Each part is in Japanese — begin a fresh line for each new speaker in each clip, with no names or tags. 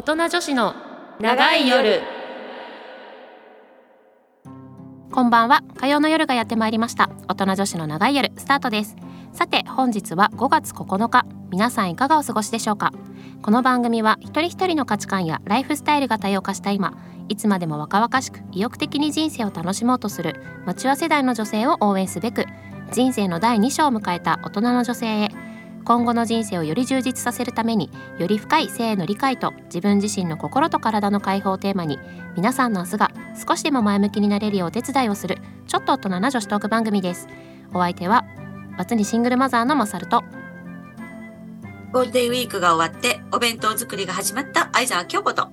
大人女子の長い夜。こんばんは。火曜の夜がやってまいりました。大人女子の長い夜スタートです。さて本日は5月9日。皆さんいかがお過ごしでしょうか？この番組は一人一人の価値観やライフスタイルが多様化した今いつまでも若々しく意欲的に人生を楽しもうとするマチュア世代の女性を応援すべく人生の第2章を迎えた大人の女性へ今後の人生をより充実させるためにより深い性への理解と自分自身の心と体の解放をテーマに皆さんの明日が少しでも前向きになれるようお手伝いをするちょっと大人な女子トーク番組です。お相手はバツにシングルマザーのマサルと
ゴールデンウィークが終わってお弁当作りが始まった相沢京子と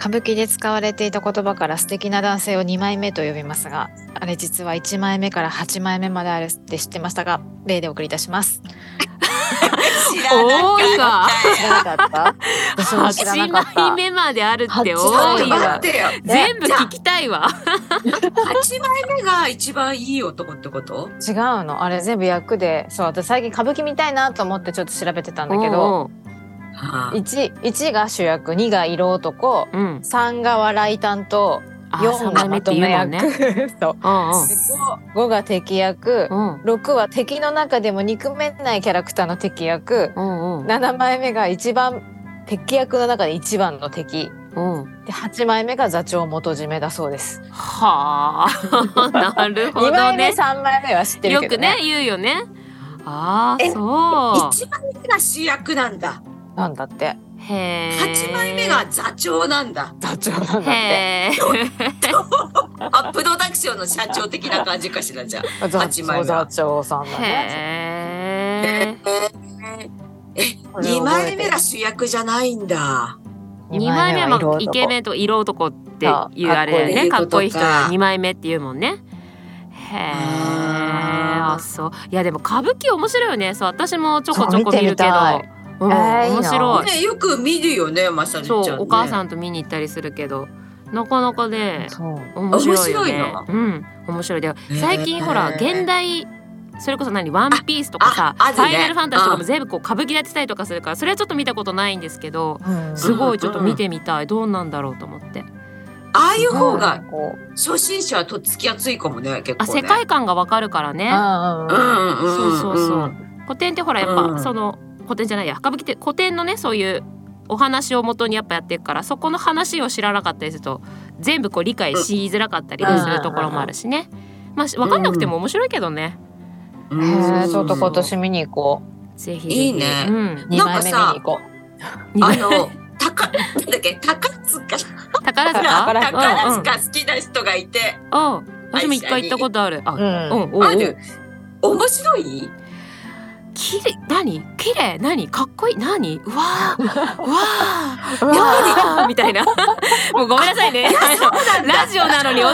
歌舞伎で使われていた言葉から素敵な男性を2枚目と呼びますがあれ実は1枚目から8枚目まであるって知ってましたが例でお送りいたします
多いわ
知らなかった。私も知らなかっ
8
た
枚目まであるって
八
多
待
いわ全部聞きたいわ
8枚目が一番いい男ってこと？
違うの。あれ全部役で。そう私最近歌舞伎見たいなと思ってちょっと調べてたんだけど。
はあ
1, 1が主役2が色男。
うん。うん
3が笑い担当。
あ
4
3
がまとめ役、
ね。
そう。
うん
で 5, が敵役。
うん。
6は敵の中でも憎めないキャラクターの敵役。
うんうん。
7枚目が一番敵役の中で一番の敵。
うん。
で8枚目が座長元締めだそうです。
はあ。なるほ
2
ど
枚目
ね
3枚目は知ってる
よく
けどね。
ね言うよね。あー
え
そう。
一枚目が主役なんだ。
なんだって
へえ
8枚目が座長なんだ。
座長なんだって。
アップドダクションの社長的な感じかしらじゃあ。
座
八枚目
座長さんだね。
へえ
え2枚目が主役じゃないんだ。
二枚目はまあイケ
ン
メンと色男っていう
あ
あれだよねか
かっこいい
人二枚目っていうもんね。へえ
あ
そう。いやでも歌舞伎面白いよね。そう私もちょこちょこ
見
るけど面白い。
ねよく見るよねまさるちゃん、ね、
そうお母さんと見に行ったりするけどなかなかね
そう。
面白いよ
面白い
ね
の
うん面白い。で最近ほら現代それこそ何ワンピースとかさ、ファイナルファンタジーとかも全部こう歌舞伎でやってたりとかするからそれはちょっと見たことないんですけど
うん。
すごいちょっと見てみたい。どうなんだろうと思って。
ああいう方が
こう。
初心者はとっつきやすいかもね結
あ
構ね。
世界観がわかるからね。そうそうそう。古典ってほらやっぱ、
うん。
その古典じゃないや歌舞伎って古典のねそういうお話を元にやっぱやっていくからそこの話を知らなかったりすると全部こう理解しづらかったりするところもあるしね。まあし分かんなくても面白いけどね。
うん
ちょっと今年見に行こ
ぜひぜひ。
いいね
うん。
う2枚目見に行こ
あの高なんだっけ？高塚
宝塚？
宝塚
宝塚好きな人がいて、
うん。うん。私も一回行ったことある。あ、
う、
うん。
うん、
面白い？
綺麗何？綺麗何？かっこいい？何？うわー うわー
うわ
やばいみたいな。もうごめんなさいね。ラジオなのにお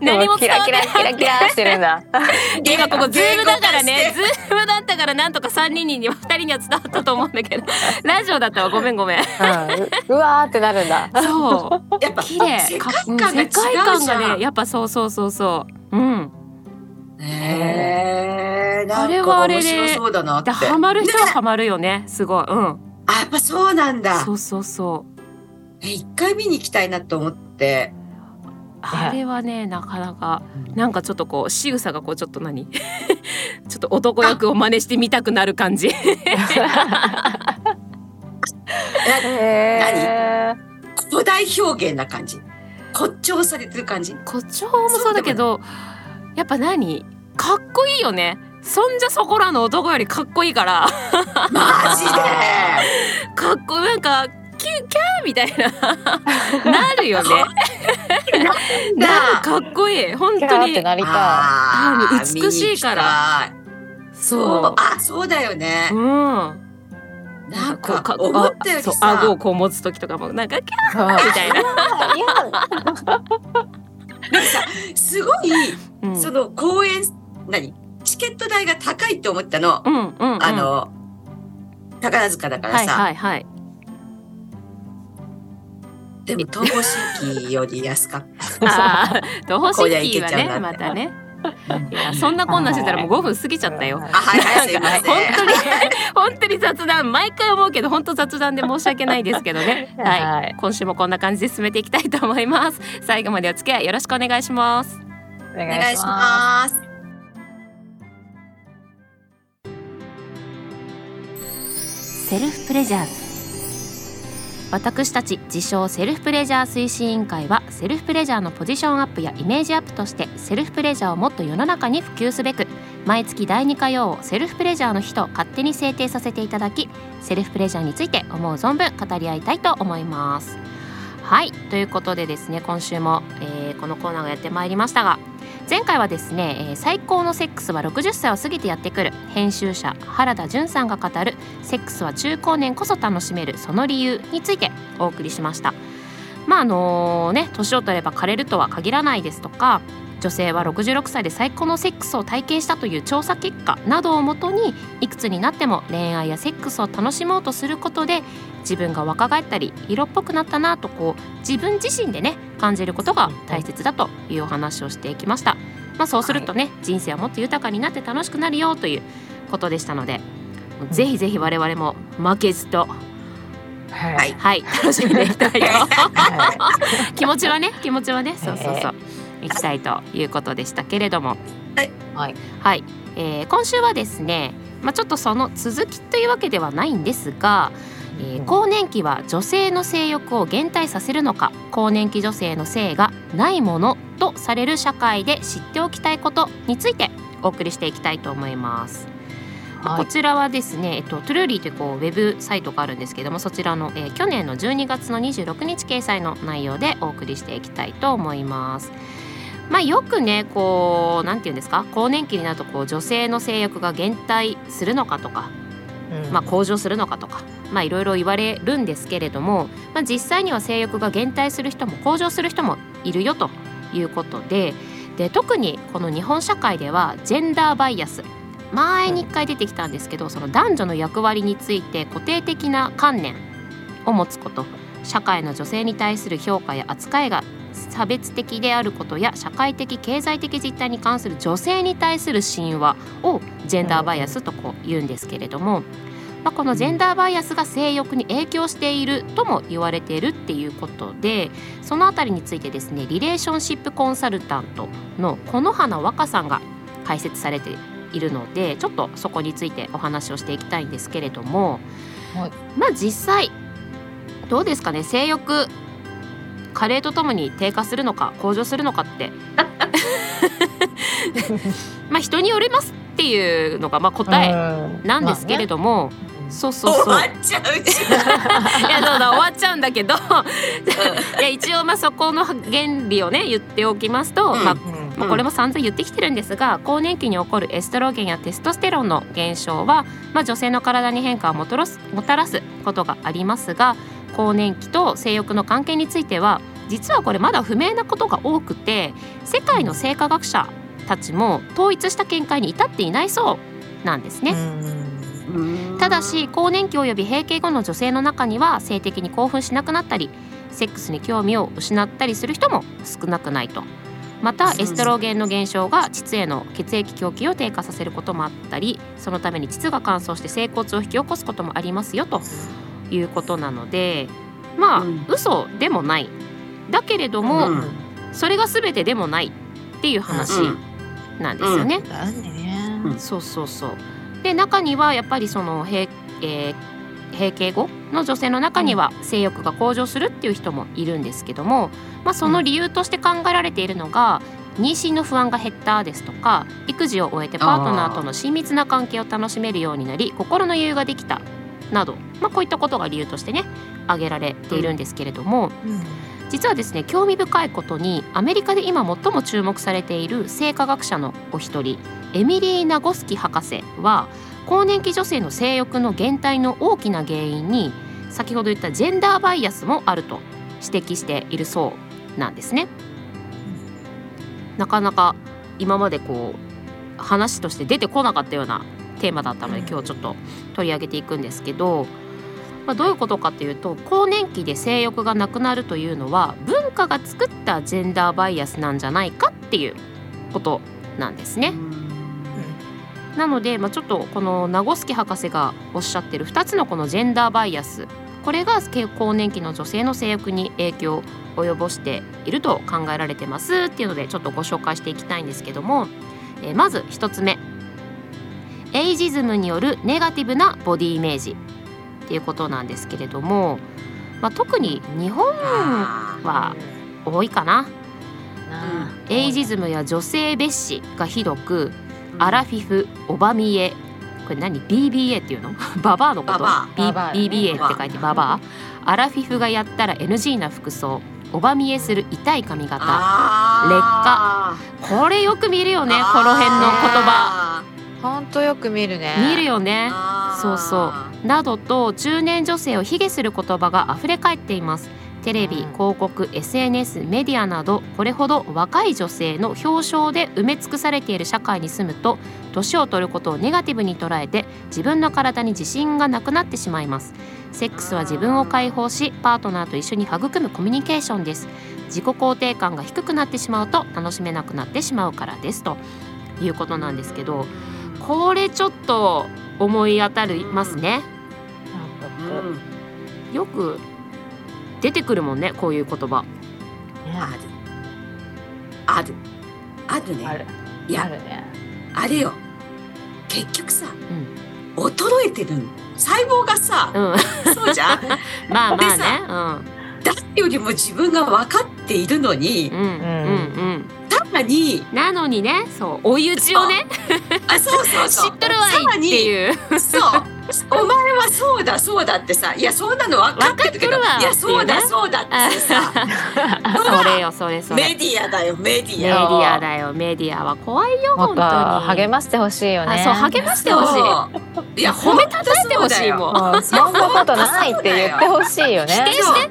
何も
キラキラキラキラしてるんだ
今ここズームだからね。ズームだったからなんとか3人には2人には伝わったと思うんだけど。ラジオだったわごめんごめん。
うん。うわーってなるんだ。
そう。
やっぱ
綺麗
世
か
界観が
ねやっぱそうそうそうそう。うん。
へえなん
あれは
か
あれで
面白そうだなって。
でハマる人はハマるよねすごい。うん。
あやっぱそうなんだ。
そうそうそう。
え一回見に行きたいなと思って。
あれはねなかなかなんかちょっとこう仕草がこうちょっと何？ちょっと男役を真似してみたくなる感じ。
へ
古代表現な感じ？誇張されてる感じ？
誇張もそうだけどやっぱ何？かっこいいよね。そんじゃそこらの男よりかっこいいから。
マジで？
かっこいい。なんかキューキャーみたいな。なるよね。なるかっこいい。本
ーキャ
当に
ーってなりた
あー
あー美しいからそ
そう。うあそうだよね。
う、ん。
なん
こう
か思ったよりさ。
顎をこう持つ時とかもなんかキャ
い
ーみたいな、
いや
なんかさすごい
うん、
その公演何？チケット代が高いって思ったの、
うんうんうん。
あの宝塚だから
はい
さ、
はいはい。
でも東方神起より安かった。
東方神起はね
こりゃいけちゃうなって。
またねいやそんなこんなしてたらもう5分過ぎちゃったよ。
はい。
本当に 本当に雑談毎回思うけど本当雑談で申し訳ないですけどね。はい、
はい
今週もこんな感じで進めていきたいと思います。最後までお付き合いよろしくお願いします。
お
お願いします。
セルフプレジャーズ私たち自称セルフプレジャー推進委員会はセルフプレジャーのポジションアップやイメージアップとしてセルフプレジャーをもっと世の中に普及すべく毎月第2火曜をセルフプレジャーの日と勝手に制定させていただきセルフプレジャーについて思う存分語り合いたいと思います。はいということでですね今週も、えーこのコーナーがやってまいりましたが前回はですね、えー最高のセックスは60歳を過ぎてやってくる。編集者原田純さんが語るセックスは中高年こそ楽しめるその理由についてお送りしました。まああのね年を取れば枯れるとは限らないですとか女性は66歳で最高のセックスを体験したという調査結果などをもとにいくつになっても恋愛やセックスを楽しもうとすることで自分が若返ったり色っぽくなったなとこう自分自身でね感じることが大切だというお話をしていきました。まあ、そうするとね、人生はもっと豊かになって楽しくなるよということでしたので、ぜひぜひ我々も負けずと、
はい。
はい
はい、楽しんでいきたいと
は
気持ちはね気持ちはねそうそうそういきたいということでしたけれども。
はい。
はい、えー今週はですね、まあ、ちょっとその続きというわけではないんですが、えー更年期は女性の性欲を減退させるのか更年期女性の性がないものとされる社会で知っておきたいことについてお送りしていきたいと思います。まあ
はい。
こちらはですね、えっと、トゥルーリーというこうウェブサイトがあるんですけどもそちらの、えー去年の12月の26日掲載の内容でお送りしていきたいと思います。まあ、よくねこうなんて言うんですか？更年期になるとこう女性の性欲が減退するのかとか、
うん。
まあ、向上するのかとかまあいろいろ言われるんですけれども、まあ、実際には性欲が減退する人も向上する人もいるよということでで特にこの日本社会ではジェンダーバイアス前に1回出てきたんですけどその男女の役割について固定的な観念を持つこと社会の女性に対する評価や扱いが差別的であることや社会的経済的実態に関する女性に対する神話をジェンダーバイアスとこう言うんですけれども、まあ、このジェンダーバイアスが性欲に影響しているとも言われているっていうことでそのあたりについてですねリレーションシップコンサルタントの此花和歌さんが解説されているのでちょっとそこについてお話をしていきたいんですけれども、
はい。
まあ実際どうですかね？性欲加齢とともに低下するのか向上するのかって。まあ人によりますっていうのがまあ答え
うん。
なんですけれども、そうそうそう。
終わっちゃうじ
いやそうだ終わっちゃうんだけど。いや一応まあそこの原理をね言っておきますと、
うん。
まあ
うん。
まあ、これも散々言ってきてるんですが更年期に起こるエストロゲンやテストステロンの減少は、まあ、女性の体に変化をもたらすことがありますが更年期と性欲の関係については実はこれまだ不明なことが多くて世界の生化学者たちも統一した見解に至っていないそうなんですね。ただし更年期及び閉経後の女性の中には性的に興奮しなくなったりセックスに興味を失ったりする人も少なくないと。またエストロゲンの減少が膣への血液供給を低下させることもあったりそのために膣が乾燥して性骨を引き起こすこともありますよということなのでまあ、
うん。
嘘でもない。だけれども、
うん。
それが全てでもないっていう話
うん。
なんですよね。
うん。
そうそうそうで中にはやっぱりその閉,、えー閉経後の女性の中には性欲が向上するっていう人もいるんですけども、まあ、その理由として考えられているのが妊娠の不安が減ったですとか育児を終えてパートナーとの親密な関係を楽しめるようになり心の余裕ができたなど、まあ、こういったことが理由としてね挙げられているんですけれども、実はですね興味深いことにアメリカで今最も注目されている生化学者のお一人エミリーナ・ゴスキ博士は更年期女性の性欲の減退の大きな原因に先ほど言ったジェンダーバイアスもあると指摘しているそうなんですね。なかなか今までこう話として出てこなかったようなテーマだったので
うん
今日ちょっと取り上げていくんですけど、まあ、どういうことかっていうと更年期で性欲がなくなるというのは文化が作ったジェンダーバイアスなんじゃないかっていうことなんですね。なので、まあ、ちょっとこのナゴスキ博士がおっしゃってる2つのこのジェンダーバイアスこれが更年期の女性の性欲に影響を及ぼしていると考えられてますっていうのでちょっとご紹介していきたいんですけども、えー、まず1つ目エイジズムによるネガティブなボディイメージっていうことなんですけれども、まあ、特に日本は多いかな。エイジズムや女性蔑視がひどくアラフィフオバミエこれ何？BBA っていうの？ババアのこと？BBA って書いてババア。アラフィフがやったら NG な服装オバ見えする痛い髪型。劣化。これよく見るよねこの辺の言葉
ほんとよく見るね。
見るよね。そうそう。などと中年女性を卑下する言葉が溢れ返っています。テレビ広告 SNS メディアなどこれほど若い女性の表彰で埋め尽くされている社会に住むと年を取ることをネガティブに捉えて自分の体に自信がなくなってしまいます。セックスは自分を解放しパートナーと一緒に育むコミュニケーションです。自己肯定感が低くなってしまうと楽しめなくなってしまうからです。ということなんですけどこれちょっと思い当たりますね、よく出てくるもんねこういう言葉。
ある。ある。あるね。
ある。
いや
あるね。
あれよ。結局さ、衰えてる細胞がさ、
うん、
そうじゃん？
まあまあね。
誰よりも自分が分かっているのに、
うん、うんうんうん
さらに
なのにねそう追い打ちをね。
あそうそうそう。
知っとるわいっていう。
そうお前はそうだそうだってさいやそんなの分かってるけどいやそうだそうだってさ
それよそれそれ。
メディアだよメデ
メ
ィア
ディアだよメディアは怖いよ
もっと
本当に。
励ましてほしいよね。
あそう励ましてほしい。
いや
褒めたたえてほしいもん。
うんそんなことないって言ってほしいよね。
否定して。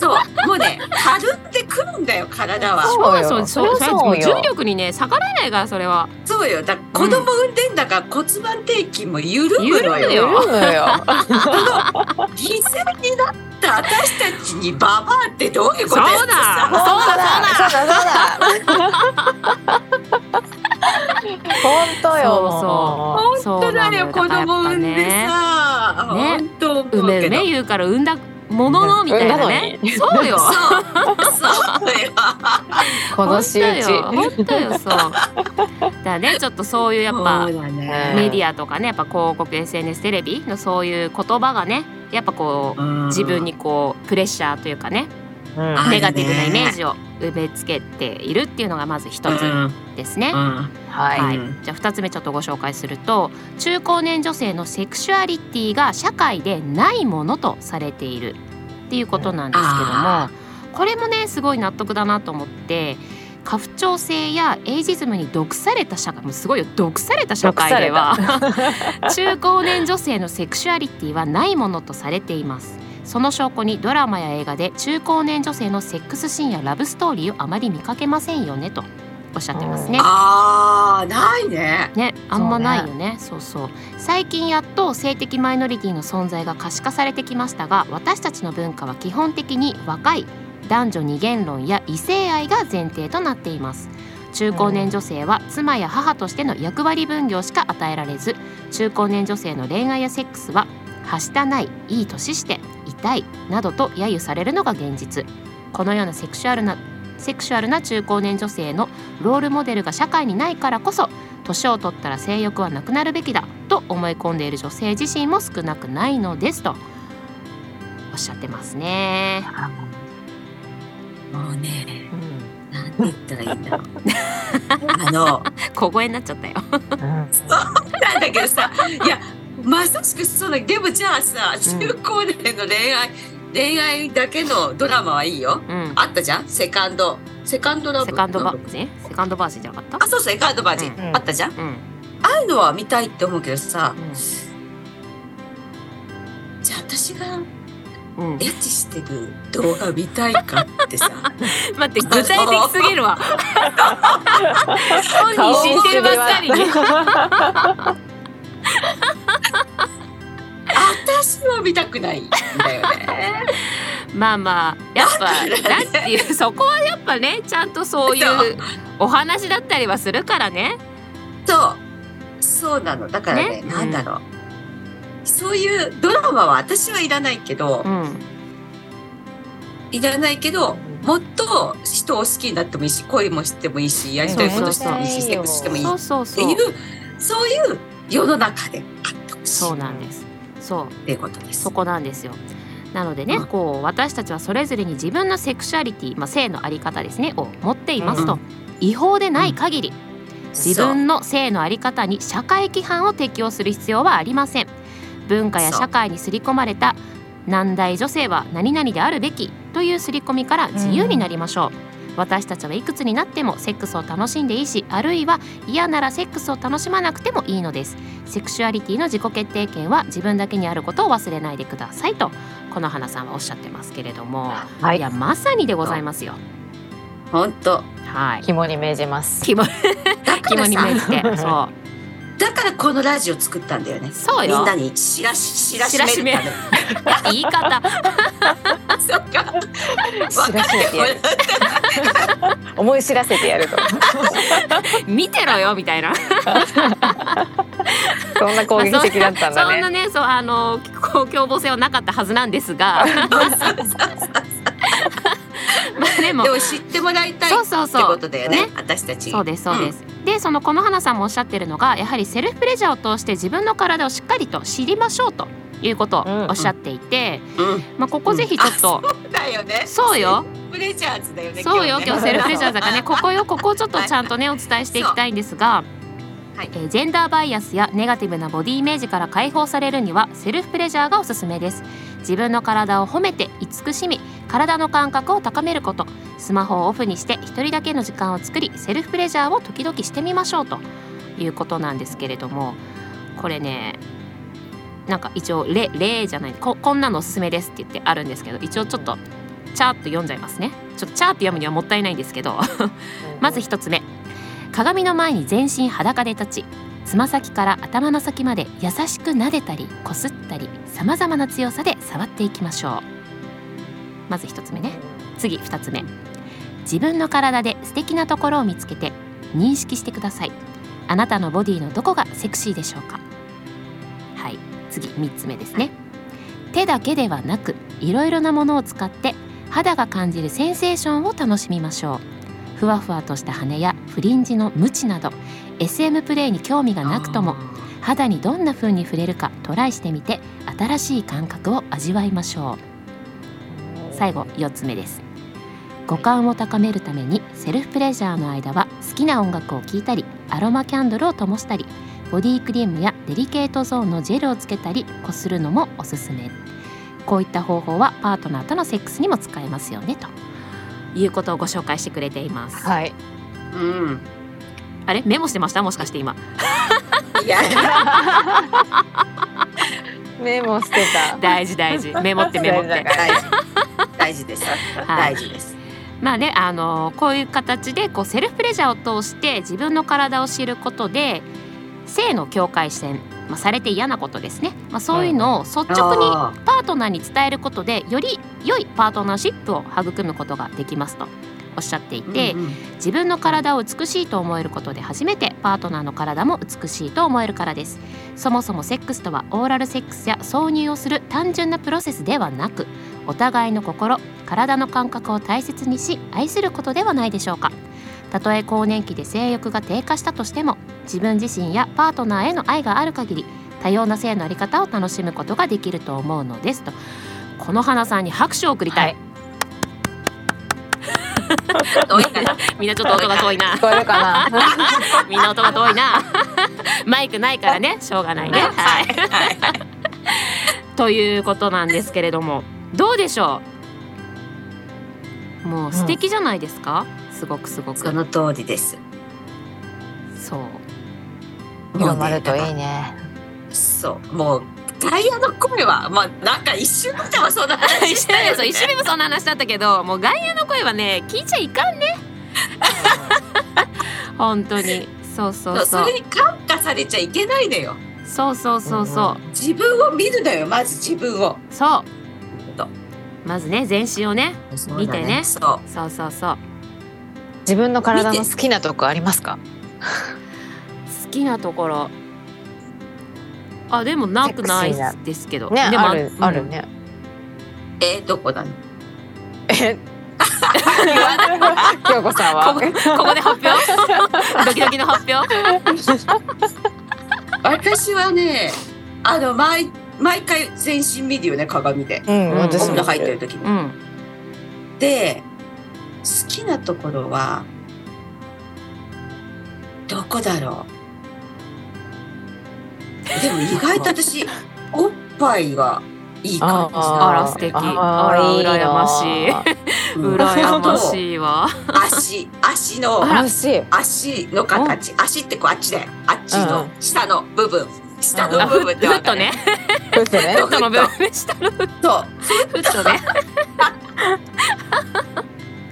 そう。もうねたるんでくるんだよ体は。
そうよ。
そうそう
そうよ。
重力にね逆らえないからそれは。
そうよ。だ子供産んでんだから骨盤底筋も緩むの
緩む
よ。
よ
緩むよ。
犠牲になった私たちにババアってどういうことや
そうだ。
さ
そうだ。
そうだ。そうだ。本当よ
そうそう
本当だよ子供産んで
ね
さ、
ね。
本当う
めうめ言うから産んだもののみたいなね。そうよ。
そう。そうよ。
この仕打ち。
本当よそう。だねちょっとそういうやっぱ
ね。
メディアとかねやっぱ広告 SNS テレビのそういう言葉がねやっぱこう自分にこうプレッシャーというかね
うん。
あ
ネガティブなイメージを植え付けているっていうのがまず一つですね。
うん。
はい、
はい
うん。
じゃあ2つ目ちょっとご紹介すると中高年女性のセクシュアリティが社会でないものとされているっていうことなんですけども
あ
これもねすごい納得だなと思って過不調性やエイジズムに毒された社会もうすごいよ毒された社会では 中高年女性のセクシュアリティはないものとされていますその証拠にドラマや映画で中高年女性のセックスシーンやラブストーリーをあまり見かけませんよねとおっしゃってますね。
あーないね。
ね、あんまないよね。そうそう。最近やっと性的マイノリティの存在が可視化されてきましたが私たちの文化は基本的に若い男女二元論や異性愛が前提となっています。中高年女性は妻や母としての役割分業しか与えられず中高年女性の恋愛やセックスははしたないいい年して痛いなどと揶揄されるのが現実このようなセクシュアルなセクシュアルな中高年女性のロールモデルが社会にないからこそ年を取ったら性欲はなくなるべきだと思い込んでいる女性自身も少なくないのですとおっしゃってますね。
もうね
うん、
なんて言ったらいいんだろう あの
小声になっちゃったよ。
うん
なんだけどさいやまさしくそうだでもじゃあさ中高年の恋愛、恋愛だけのドラマはいいよ
うん。
あったじゃん？セカンドセカンドラブ？
セカンドバージン？セカンドバージンじゃなかった？
あそうセカンドバージン、
うん
あったじゃん？
うん。
ああいうのは見たいって思うけどさ
う
じゃあ私が
ん。うん
エ。ッチしてる動画見たいかってさ
待って具体的すぎるわ。本人知ってるばっかりに。
私は見たくないんだよね。
まあまあやっぱだっていうそこはやっぱねちゃんとそういうお話だったりはするからね。
そう。そうなの。だからね
ね？
なんだろう、そういうドラマは私はいらないけど、
うん。
いらないけどもっと人を好きになってもいいし恋もしてもいいしやりたいことしてもいいしセックスしてもいいっていうそういう世の中であってほしい
そうなんですそう。
っていうことです。
そ。こなんですよ。なのでね、
うん。
こう私たちはそれぞれに自分のセクシュアリティ、まあ、性のあり方ですねを持っていますと、
うん。
違法でない限り、自
そう
分の性のあり方に社会規範を適用する必要はありません。文化や社会に刷り込まれた難題女性は何々であるべきという刷り込みから自由になりましょう、私たちはいくつになってもセックスを楽しんでいいしあるいは嫌ならセックスを楽しまなくてもいいのです。セクシュアリティの自己決定権は自分だけにあることを忘れないでくださいとこの花さんはおっしゃってますけれども、、
はい。い
やまさにでございますよ。
本当。
はい。
肝に銘じます。
肝 肝に銘じ
さ。
てそう
だからこのラジオ作ったんだよね。
そうよ
みんなに知らし知らしめるために。
言い方
そっか。
知らせてやる。思い知らせてやると。
見てろよみたいな
そんな攻撃的だったんだね。
そんなねそうあのこう凶暴性はなかったはずなんですが まあでも
でも知ってもらいたい
そうそう
って
そう
ことだよね。
ね
私たち。
そうですそうです、でそのこの花さんもおっしゃってるのがやはりセルフプレジャーを通して自分の体をしっかりと知りましょうということをおっしゃっていて、
うん。うん。
まあ、ここぜひちょっと、
そうだよね。
そうよ。
プレジャーズだよね。
そうよ
ね
今日セルフプレジャーだからねここよここをちょっとちゃんとねお伝えしていきたいんですが、
はい
えージェンダーバイアスやネガティブなボディイメージから解放されるにはセルフプレジャーがおすすめです自分の体を褒めて慈しみ体の感覚を高めること。スマホをオフにして一人だけの時間を作りセルフプレジャーを時々してみましょうと。いうことなんですけれども。これねなんか一応例例じゃないここんなのおすすめですって言ってあるんですけど一応ちょっとチャーッと読んじゃいますね。ちょっとチャーッと読むにはもったいないんですけど。まず一つ目。鏡の前に全身裸で立ちつま先から頭の先まで優しく撫でたりこすったりさまざまな強さで触っていきましょうまず一つ目ね。次二つ目。自分の体で素敵なところを見つけて認識してください。あなたのボディのどこがセクシーでしょうか。はい。次三つ目ですね。手だけではなくいろいろなものを使って肌が感じるセンセーションを楽しみましょう。ふわふわとした羽やフリンジのムチなど SM プレイに興味がなくとも肌にどんな風に触れるかトライしてみて新しい感覚を味わいましょう最後4つ目です。五感を高めるためにセルフプレジャーの間は好きな音楽を聴いたりアロマキャンドルを灯したりボディクリームやデリケートゾーンのジェルをつけたりこするのもおすすめ。こういった方法はパートナーとのセックスにも使えますよねと。いうことをご紹介してくれています、
はい。
うん。
あれ？メモしてました？もしかして今。
いや。
メモしてた。
大事大事。メモってメモって
大事
です。
はい。
大事です。
まあねあのこういう形でこうセルフプレジャーを通して自分の体を知ることで性の境界線、まあ、されて嫌なことですね、まあ、そういうのを率直に
あ
パートナーに伝えることでより良いパートナーシップを育むことができますとおっしゃってい
ー
て、
うんうん。
自分の体を美しいと思えることで初めてパートナーの体も美しいと思えるからです。そもそもセックスとはオーラルセックスや挿入をする単純なプロセスではなくお互いの心体の感覚を大切にし愛することではないでしょうか。たとえ更年期で性欲が低下したとしても自分自身やパートナーへの愛がある限り多様な性のあり方を楽しむことができると思うのですと。この花さんに拍手を送りたい、
はい。
遠いかな
みんなちょっと音が遠いな。みんな音が遠いな。マイクないからねしょうがないね。はい。ということなんですけれどもどうでしょう？もう素敵じゃないですか、すごくすごく
その通りです。
そう
広まるといいね。
そう、もう。タイヤの声は、まあ、なんか一瞬見てもそんな話
一
したよね。
瞬一瞬目もそんな話だったけどもう外野の声はね聞いちゃいかんね 本当にそうそうそ
れに感化されちゃいけないのよ。
そうそうそうそう
自分を見るのよ、まず自分を。
そう
と
まずね全身をね
そうだ
見てね。
そ
そうそうそう。
自分の体の好きなとこありますか？
好きなところ。あでもなくないですけど。
ね
でも
ある
うん。
あるね、
うえーどこだの？
え？京子さんは？
ここここで発表？ドキドキの発表？
私はねあの毎毎回全身見るよね鏡で。
うん
うん。
お風呂入ってる時に、
うん。
で好きなところはどこだろう。でも意外と私 おっぱいがいい感じ。だ
あら素敵。
あ
あら羨ましい。
うん。
羨ましいわ。
足足の
楽しい
足の形。足ってこうあっちだよ。あっちの
うん。
下の部分下
あ
の部分って
フ
わかる
ットね。
ふってね。
フットの部分。ね下のフ
そう。
ットね。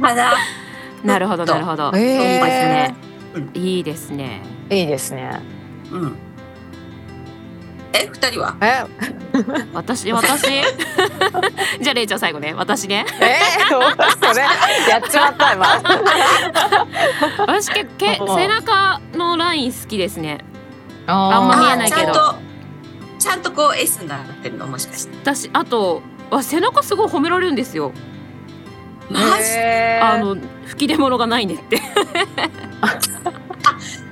鼻。
なるほどなるほど、いいですね。
うん。
いいですね。
いいですね。
うん。え二人は？
え？
私私？じゃあれいちゃん最後ね。私ね。
えー、それやっちまった今。
私けけ
うん
背中のライン好きですね
あ
あんま見えないけど。
ちゃんとちゃんとこう S になってるの？もしかして。
私あとわ背中すごい褒められるんですよ。
マジ？
あの吹き出物がないねって。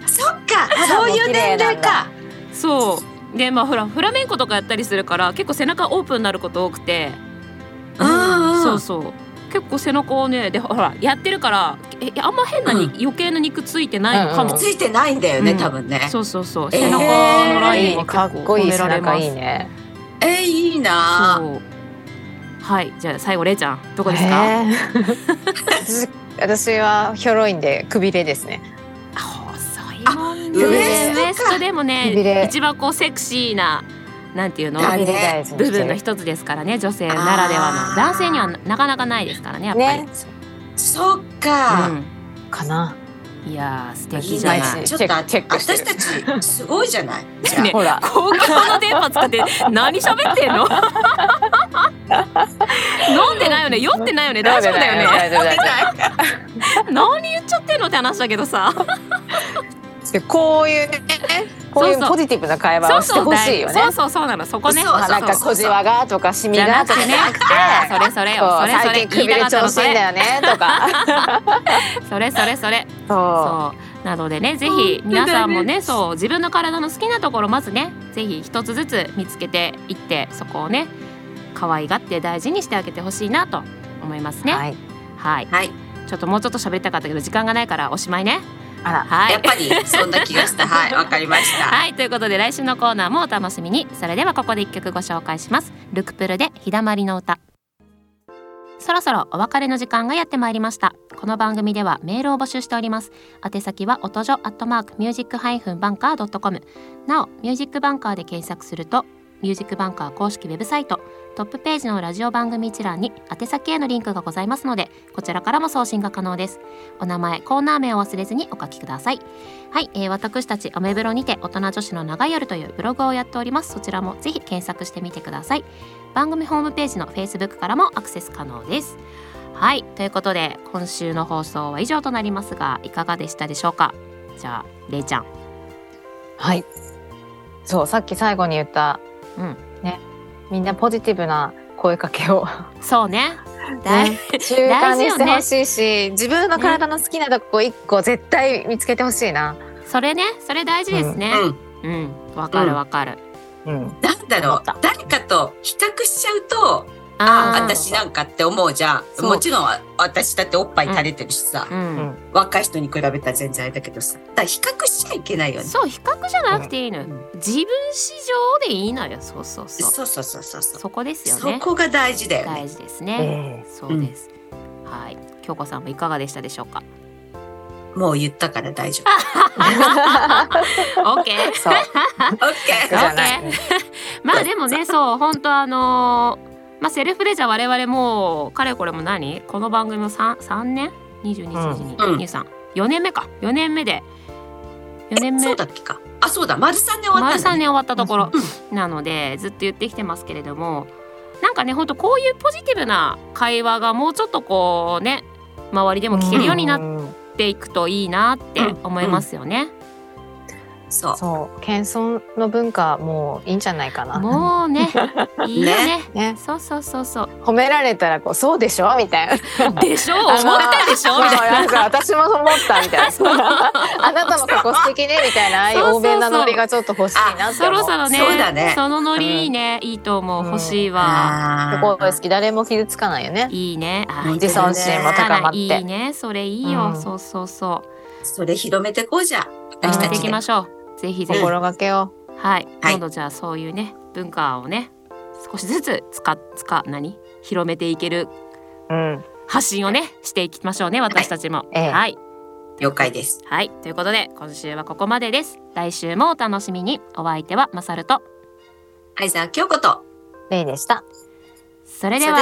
そっか。そういう年齢か。
そう。でまあほらフラメンコとかやったりするから結構背中オープンになること多くて。
うんうん。
そうそう結構背中をねでほらやってるからえあんま変なに、
うん。
余計な肉ついてないのかも、
うん
ついてないんだよね、
うん。
多分ね。
そうそうそう。
えー。
背中のラインに
かっこいい背中いい
ね。
ね
えー、いいな。
はいじゃあ最後れいちゃんどこですか、
えー。私 私はヒョロインでくびれですね。
あ細いもんね。
あ
ウ
ウエ
エストでもね
れ。
一番こうセクシーななんていうの？
だね。
部分の一つですからね女性ならでは。の男性にはなかなかないですからねやっぱり、
ね。
そっか、
かな。
うん、いやー素敵じゃない。
ね。
ちょっとあ
チェックして
私
る
たちすごいじゃない？
ね。
ほら。
公共の電波使って何喋ってんの？飲んでないよね？酔ってないよね？大丈夫だよね？
大丈夫大丈
何言っちゃってんのって話だけどさ。
夫でこういうねこういうポジティブな会話をしてほしいよね。
そうそうそうなの。そこね。
なんか小じわがとかシミがとかじゃなくて
それそれよ。
そ
れそれ。
最近くびれ調子いいんだよねとか。
それそれそれ。
そ
そう。なのでねぜひ皆さんもねそう自分の体の好きなところまずねぜひ一つずつ見つけていってそこをね可愛がって大事にしてあげてほしいなと思いますね。
うはい。
はい、
はい。
ちょっともうちょっと喋りたかったけど時間がないからおしまいね。
あら。
はい。
やっ。ぱりそんな気がした。はい わかりました。
はいということで来週のコーナーもお楽しみに。それではここで一曲ご紹介します。ルクプルで日だまりの歌。そろそろお別れの時間がやってまいりました。この番組ではメールを募集しております。宛先は音女アットマークミュージックハイフンバンカードットコム。なおミュージックバンカーで検索するとミュージックバンカー公式ウェブサイトトップページのラジオ番組一覧に宛先へのリンクがございますのでこちらからも送信が可能です。お名前コーナー名を忘れずにお書きください。はい、えー、私たちアメブロにて大人女子の長い夜というブログをやっております。そちらもぜひ検索してみてください。番組ホームページの Facebook からもアクセス可能です。はいということで今週の放送は以上となりますがいかがでしたでしょうか？じゃあれいちゃん。
はい。そうさっき最後に言った
うん
みんなポジティブな声かけを。
そうね。だい
ね習慣にしてほしいし、自分の体の好きなとこ一個絶対見つけてほしいな。
それね。それ大事ですね。
うん。
うん。わ、かるわかる、
うん。
なんだろう。誰かと比較しちゃうとあ
あ
私なんかって思うじゃん。もちろん私だっておっぱい垂れてるしさ、
うん、
若い人に比べたら全然あれだけどさ。だ比較しちゃいけないよね。
そう比較じゃなくていいの、
うん、
自分史上でいいのよ。そうそうそう。
そうそうそうそうそ
こですよね。
そこが大事だよね。
大事ですね、
うん、
そうです、はい。京子さんもいかがでしたでしょうか？
もう言ったから大丈夫。
オッケー。
オッケー。
まあでもね、そう本当あのーまあセルフレジャー我々もうかれこれも何？この番組も 3, 三年？22日に、
うん。
23 4年目か。4年目で。4年目。
そうだっけか。あそうだ。丸三年終わった
丸3
んだ、ね、
年終わったところ。なのでずっと言ってきてますけれども。なんかね本当こういうポジティブな会話がもうちょっとこうね周りでも聞けるようになっていくといいなって思いますよね。
そう。
そう。謙遜の文化もういいんじゃないかな。
もうね いいよね。
ね。
そうそうそうそう。
褒められたらこうそうでしょ？みたいな。
でしょ？思ったでしょ？みたいな。
なんか私も思ったみたいな。あなたもここ素敵ねみたいな。ああいう
そうそうそう。
欧米なノリがちょっと欲しいなって
そ
思う。
ろそろね
そうだね。
そのノリいいね、いいと思う
うん。
欲しいわ、
あ
すごい好き。誰も傷つかないよね。
いいね。
自尊心も高まって。
いいね。それいいよ、
うん。
そうそうそう。
それ広めてこうじゃん。私
やってい
たちで。
きましょうぜひぜひ、
心がけを。
はい、
はい。
今度じゃあそういうね文化をね少しずつ使っ使何？広めていける
うん。
発信をねしていきましょうね私たちも。
ええ。
はい。
了解です。
はい。ということで今週はここまでです。来週もお楽しみに。お相手はマサルと。
相沢京子と。
レイでした。
それでは